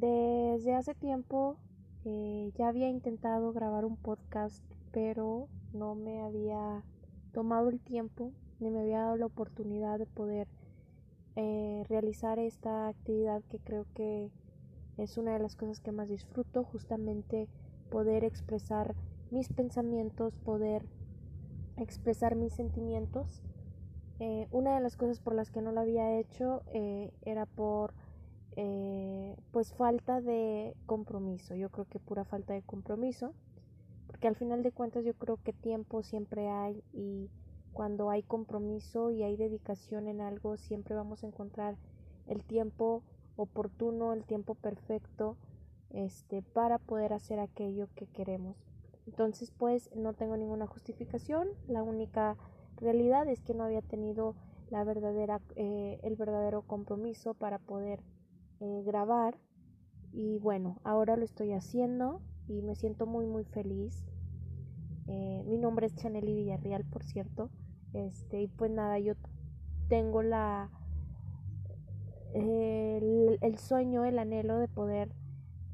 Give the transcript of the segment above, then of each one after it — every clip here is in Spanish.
Desde hace tiempo eh, ya había intentado grabar un podcast, pero no me había tomado el tiempo ni me había dado la oportunidad de poder eh, realizar esta actividad que creo que es una de las cosas que más disfruto, justamente poder expresar mis pensamientos, poder expresar mis sentimientos. Eh, una de las cosas por las que no lo había hecho era por pues falta de compromiso. Yo creo que pura falta de compromiso, porque al final de cuentas yo creo que tiempo siempre hay y cuando hay compromiso y hay dedicación en algo, siempre vamos a encontrar el tiempo oportuno, el tiempo perfecto, este, para poder hacer aquello que queremos. Entonces, pues, no tengo ninguna justificación. La única realidad es que no había tenido la verdadera, eh, el verdadero compromiso para poder eh, grabar. Y bueno, ahora lo estoy haciendo y me siento muy, muy feliz. Eh, mi nombre es Chanely Villarreal, por cierto. Este, y pues nada, yo tengo la el, el, sueño, el anhelo de poder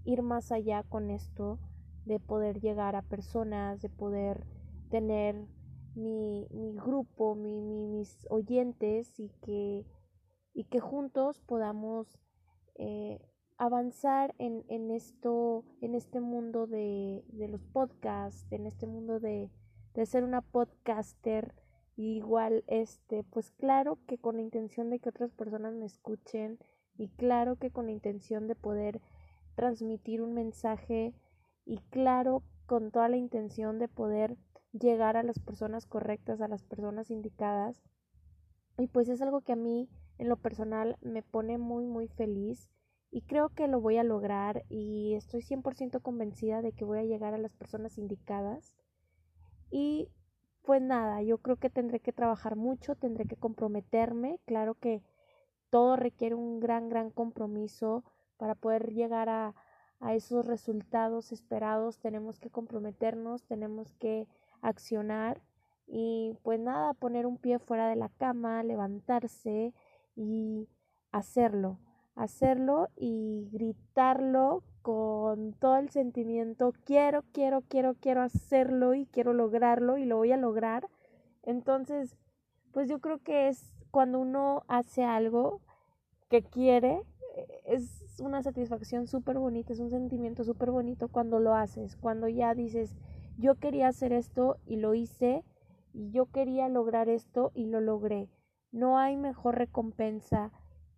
ir más allá con esto, de poder llegar a personas, de poder tener mi, mi grupo, mi, mis oyentes y que, y que juntos podamos eh, avanzar en, en, esto, en este mundo de, de los podcasts, en este mundo de, de ser una podcaster igual, este, pues claro que con la intención de que otras personas me escuchen y claro que con la intención de poder transmitir un mensaje y claro con toda la intención de poder llegar a las personas correctas, a las personas indicadas. Y pues es algo que a mí en lo personal me pone muy muy feliz y creo que lo voy a lograr y estoy 100% convencida de que voy a llegar a las personas indicadas. Y pues nada, yo creo que tendré que trabajar mucho, tendré que comprometerme, claro que todo requiere un gran, gran compromiso para poder llegar a, a esos resultados esperados, tenemos que comprometernos, tenemos que accionar y pues nada, poner un pie fuera de la cama, levantarse y hacerlo, hacerlo y gritarlo con todo el sentimiento, quiero, quiero, quiero, quiero hacerlo y quiero lograrlo y lo voy a lograr. Entonces, pues yo creo que es cuando uno hace algo que quiere, es una satisfacción súper bonita, es un sentimiento súper bonito cuando lo haces, cuando ya dices, yo quería hacer esto y lo hice, y yo quería lograr esto y lo logré. No hay mejor recompensa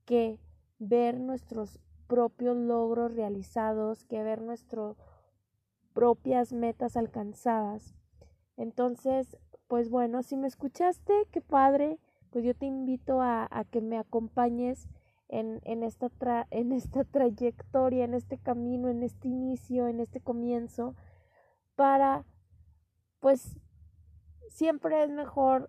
que ver nuestros propios logros realizados, que ver nuestras propias metas alcanzadas. Entonces, pues bueno, si me escuchaste, qué padre, pues yo te invito a, a que me acompañes en, en, esta en esta trayectoria, en este camino, en este inicio, en este comienzo, para, pues, siempre es mejor,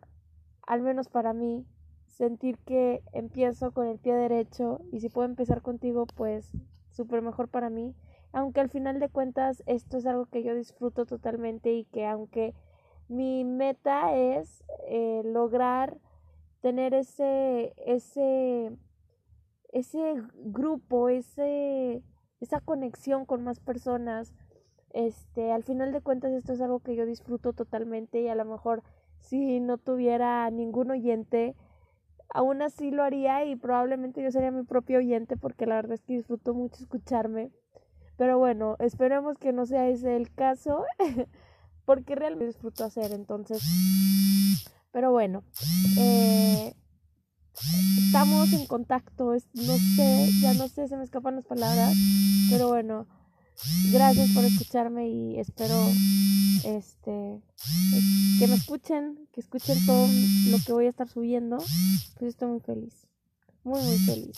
al menos para mí, sentir que empiezo con el pie derecho y si puedo empezar contigo, pues súper mejor para mí. Aunque al final de cuentas esto es algo que yo disfruto totalmente y que aunque mi meta es eh, lograr tener ese, ese, ese grupo, ese, esa conexión con más personas, este, al final de cuentas esto es algo que yo disfruto totalmente y a lo mejor si no tuviera ningún oyente, aún así lo haría y probablemente yo sería mi propio oyente porque la verdad es que disfruto mucho escucharme. Pero bueno, esperemos que no sea ese el caso porque realmente disfruto hacer entonces. Pero bueno, eh, estamos en contacto, no sé, ya no sé, se me escapan las palabras, pero bueno, gracias por escucharme y espero este que me escuchen, que escuchen todo lo que voy a estar subiendo, pues estoy muy feliz, muy muy feliz.